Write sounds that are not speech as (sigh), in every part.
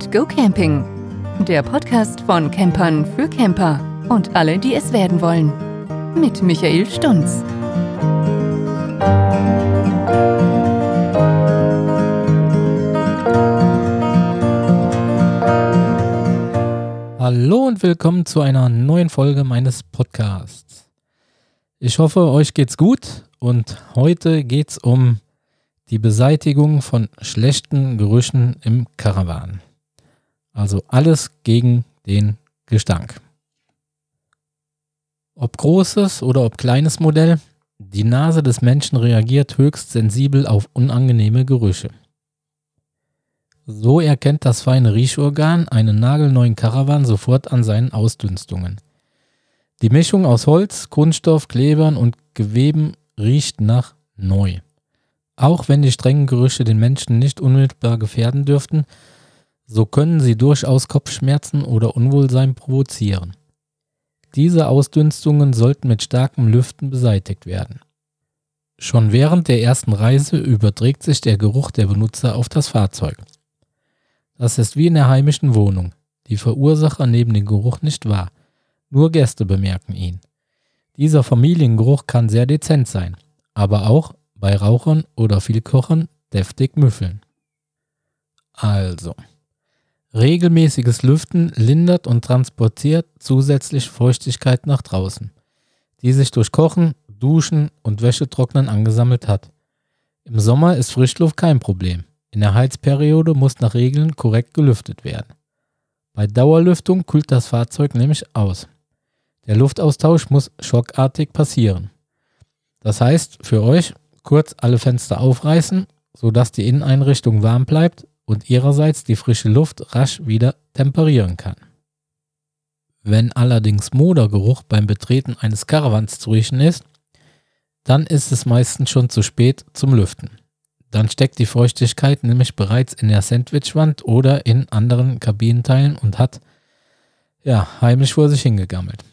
and Go Camping. Der Podcast von Campern für Camper und alle, die es werden wollen. Mit Michael Stunz. Hallo und willkommen zu einer neuen Folge meines Podcasts. Ich hoffe, euch geht's gut und heute geht's um die Beseitigung von schlechten Gerüchen im Karawan. Also alles gegen den Gestank. Ob großes oder ob kleines Modell, die Nase des Menschen reagiert höchst sensibel auf unangenehme Gerüche. So erkennt das feine Riechorgan einen nagelneuen Karawan sofort an seinen Ausdünstungen. Die Mischung aus Holz, Kunststoff, Klebern und Geweben riecht nach neu. Auch wenn die strengen Gerüche den Menschen nicht unmittelbar gefährden dürften, so können sie durchaus Kopfschmerzen oder Unwohlsein provozieren. Diese Ausdünstungen sollten mit starkem Lüften beseitigt werden. Schon während der ersten Reise überträgt sich der Geruch der Benutzer auf das Fahrzeug. Das ist wie in der heimischen Wohnung. Die Verursacher nehmen den Geruch nicht wahr. Nur Gäste bemerken ihn. Dieser Familiengeruch kann sehr dezent sein, aber auch bei Rauchern oder Vielkochern deftig müffeln. Also, regelmäßiges Lüften lindert und transportiert zusätzlich Feuchtigkeit nach draußen, die sich durch Kochen, Duschen und Wäschetrocknen angesammelt hat. Im Sommer ist Frischluft kein Problem. In der Heizperiode muss nach Regeln korrekt gelüftet werden. Bei Dauerlüftung kühlt das Fahrzeug nämlich aus. Der Luftaustausch muss schockartig passieren. Das heißt für euch, kurz alle Fenster aufreißen, sodass die Inneneinrichtung warm bleibt und ihrerseits die frische Luft rasch wieder temperieren kann. Wenn allerdings Modergeruch beim Betreten eines Karawans zu riechen ist, dann ist es meistens schon zu spät zum Lüften. Dann steckt die Feuchtigkeit nämlich bereits in der Sandwichwand oder in anderen Kabinenteilen und hat ja heimlich vor sich hingegammelt.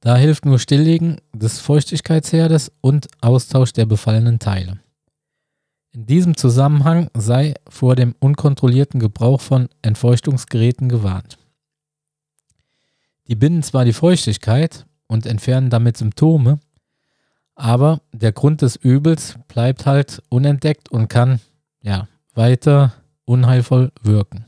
Da hilft nur Stilllegen des Feuchtigkeitsherdes und Austausch der befallenen Teile. In diesem Zusammenhang sei vor dem unkontrollierten Gebrauch von Entfeuchtungsgeräten gewarnt. Die binden zwar die Feuchtigkeit und entfernen damit Symptome, aber der Grund des Übels bleibt halt unentdeckt und kann ja weiter unheilvoll wirken.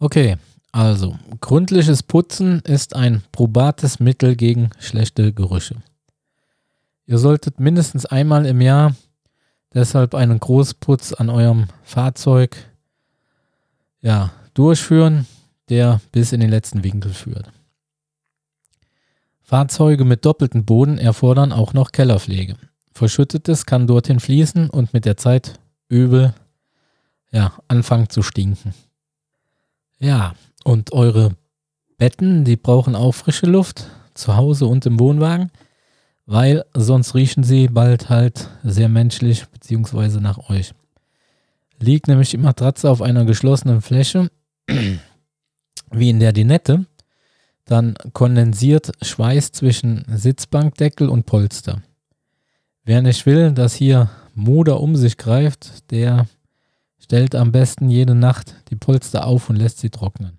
Okay, also, gründliches Putzen ist ein probates Mittel gegen schlechte Gerüche. Ihr solltet mindestens einmal im Jahr deshalb einen Großputz an eurem Fahrzeug ja, durchführen, der bis in den letzten Winkel führt. Fahrzeuge mit doppeltem Boden erfordern auch noch Kellerpflege. Verschüttetes kann dorthin fließen und mit der Zeit übel ja, anfangen zu stinken. Ja, und eure Betten, die brauchen auch frische Luft, zu Hause und im Wohnwagen, weil sonst riechen sie bald halt sehr menschlich beziehungsweise nach euch. Liegt nämlich die Matratze auf einer geschlossenen Fläche, (clears throat) wie in der Dinette, dann kondensiert Schweiß zwischen Sitzbankdeckel und Polster. Wer nicht will, dass hier Moder um sich greift, der stellt am besten jede Nacht die Polster auf und lässt sie trocknen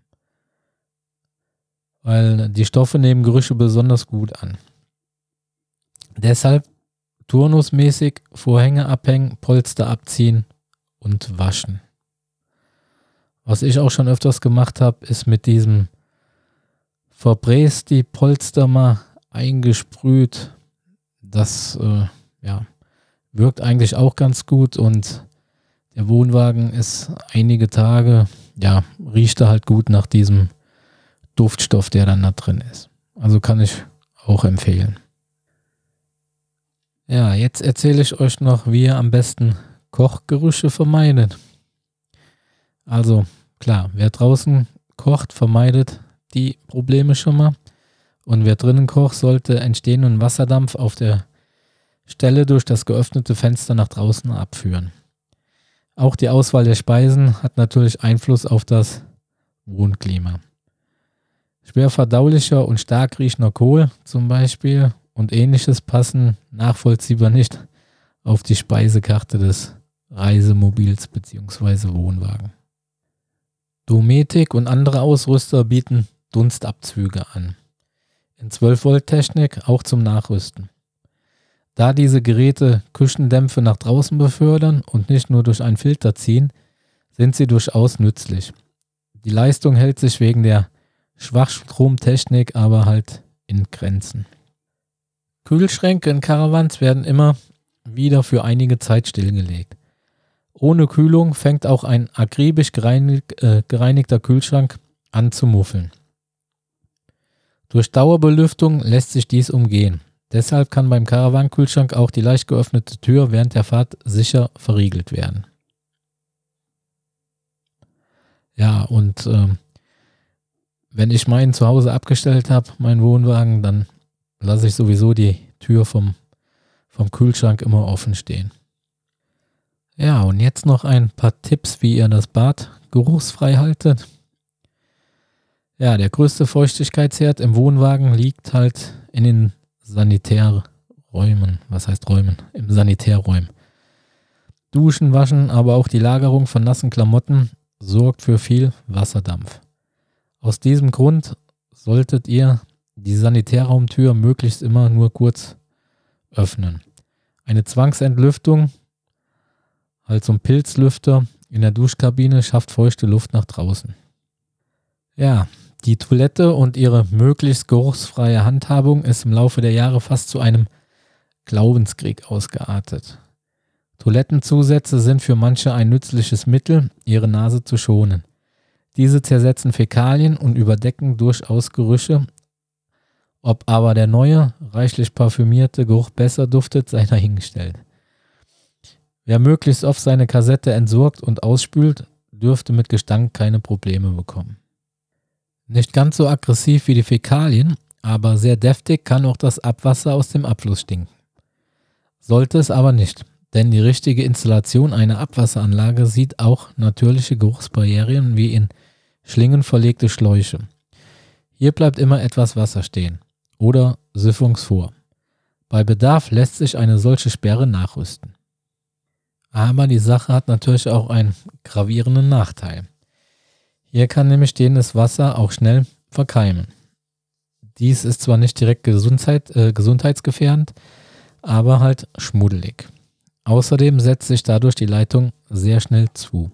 weil die Stoffe nehmen Gerüche besonders gut an. Deshalb turnusmäßig Vorhänge abhängen, Polster abziehen und waschen. Was ich auch schon öfters gemacht habe, ist mit diesem verbräst die Polster mal eingesprüht. Das äh, ja, wirkt eigentlich auch ganz gut und der Wohnwagen ist einige Tage, ja, riecht er halt gut nach diesem Duftstoff, der dann da drin ist. Also kann ich auch empfehlen. Ja, jetzt erzähle ich euch noch, wie ihr am besten Kochgerüche vermeidet. Also klar, wer draußen kocht, vermeidet die Probleme schon mal. Und wer drinnen kocht, sollte entstehenden Wasserdampf auf der Stelle durch das geöffnete Fenster nach draußen abführen. Auch die Auswahl der Speisen hat natürlich Einfluss auf das Wohnklima. Schwer verdaulicher und stark riechender Kohl zum Beispiel und ähnliches passen nachvollziehbar nicht auf die Speisekarte des Reisemobils bzw. Wohnwagen. Dometic und andere Ausrüster bieten Dunstabzüge an. In 12 Volt Technik auch zum Nachrüsten. Da diese Geräte Küchendämpfe nach draußen befördern und nicht nur durch einen Filter ziehen, sind sie durchaus nützlich. Die Leistung hält sich wegen der Schwachstromtechnik aber halt in Grenzen. Kühlschränke in Caravans werden immer wieder für einige Zeit stillgelegt. Ohne Kühlung fängt auch ein akribisch gereinigt, äh, gereinigter Kühlschrank an zu muffeln. Durch Dauerbelüftung lässt sich dies umgehen. Deshalb kann beim Caravan-Kühlschrank auch die leicht geöffnete Tür während der Fahrt sicher verriegelt werden. Ja, und äh, wenn ich meinen zu Hause abgestellt habe, meinen Wohnwagen, dann lasse ich sowieso die Tür vom, vom Kühlschrank immer offen stehen. Ja, und jetzt noch ein paar Tipps, wie ihr das Bad geruchsfrei haltet. Ja, der größte Feuchtigkeitsherd im Wohnwagen liegt halt in den Sanitärräumen. Was heißt Räumen? Im Sanitärräumen. Duschen, Waschen, aber auch die Lagerung von nassen Klamotten sorgt für viel Wasserdampf. Aus diesem Grund solltet ihr die Sanitärraumtür möglichst immer nur kurz öffnen. Eine Zwangsentlüftung, also ein Pilzlüfter in der Duschkabine, schafft feuchte Luft nach draußen. Ja, die Toilette und ihre möglichst geruchsfreie Handhabung ist im Laufe der Jahre fast zu einem Glaubenskrieg ausgeartet. Toilettenzusätze sind für manche ein nützliches Mittel, ihre Nase zu schonen. Diese zersetzen Fäkalien und überdecken durchaus Gerüche. Ob aber der neue, reichlich parfümierte Geruch besser duftet, sei dahingestellt. Wer möglichst oft seine Kassette entsorgt und ausspült, dürfte mit Gestank keine Probleme bekommen. Nicht ganz so aggressiv wie die Fäkalien, aber sehr deftig kann auch das Abwasser aus dem Abfluss stinken. Sollte es aber nicht, denn die richtige Installation einer Abwasseranlage sieht auch natürliche Geruchsbarrieren wie in Schlingen verlegte Schläuche. Hier bleibt immer etwas Wasser stehen oder Siphungsvor. Bei Bedarf lässt sich eine solche Sperre nachrüsten. Aber die Sache hat natürlich auch einen gravierenden Nachteil. Hier kann nämlich stehendes Wasser auch schnell verkeimen. Dies ist zwar nicht direkt Gesundheit, äh, gesundheitsgefährdend, aber halt schmuddelig. Außerdem setzt sich dadurch die Leitung sehr schnell zu.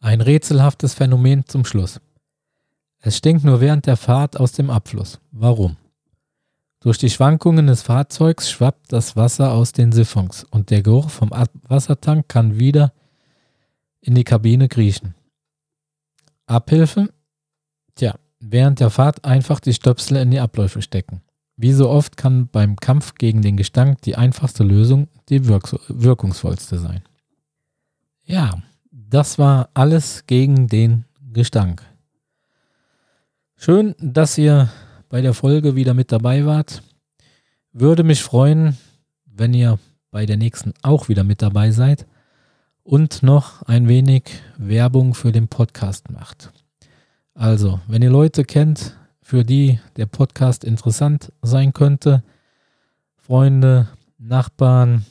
Ein rätselhaftes Phänomen zum Schluss. Es stinkt nur während der Fahrt aus dem Abfluss. Warum? Durch die Schwankungen des Fahrzeugs schwappt das Wasser aus den Siphons und der Geruch vom Wassertank kann wieder in die Kabine kriechen. Abhilfe? Tja, während der Fahrt einfach die Stöpsel in die Abläufe stecken. Wie so oft kann beim Kampf gegen den Gestank die einfachste Lösung die wirks wirkungsvollste sein. Ja, das war alles gegen den Gestank. Schön, dass ihr bei der Folge wieder mit dabei wart. Würde mich freuen, wenn ihr bei der nächsten auch wieder mit dabei seid und noch ein wenig Werbung für den Podcast macht. Also, wenn ihr Leute kennt, für die der Podcast interessant sein könnte, Freunde, Nachbarn,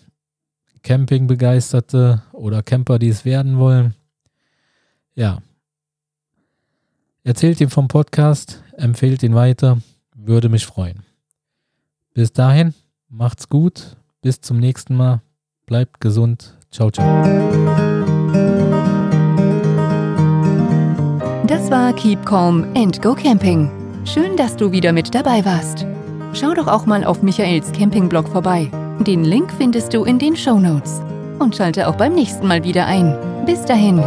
Campingbegeisterte oder Camper, die es werden wollen, ja, erzählt ihm vom Podcast, empfehlt ihn weiter, würde mich freuen. Bis dahin, macht's gut, bis zum nächsten Mal, bleibt gesund, Ciao, ciao. Das war Keep Calm and Go Camping. Schön, dass du wieder mit dabei warst. Schau doch auch mal auf Michaels Campingblog vorbei. Den Link findest du in den Show Notes. Und schalte auch beim nächsten Mal wieder ein. Bis dahin.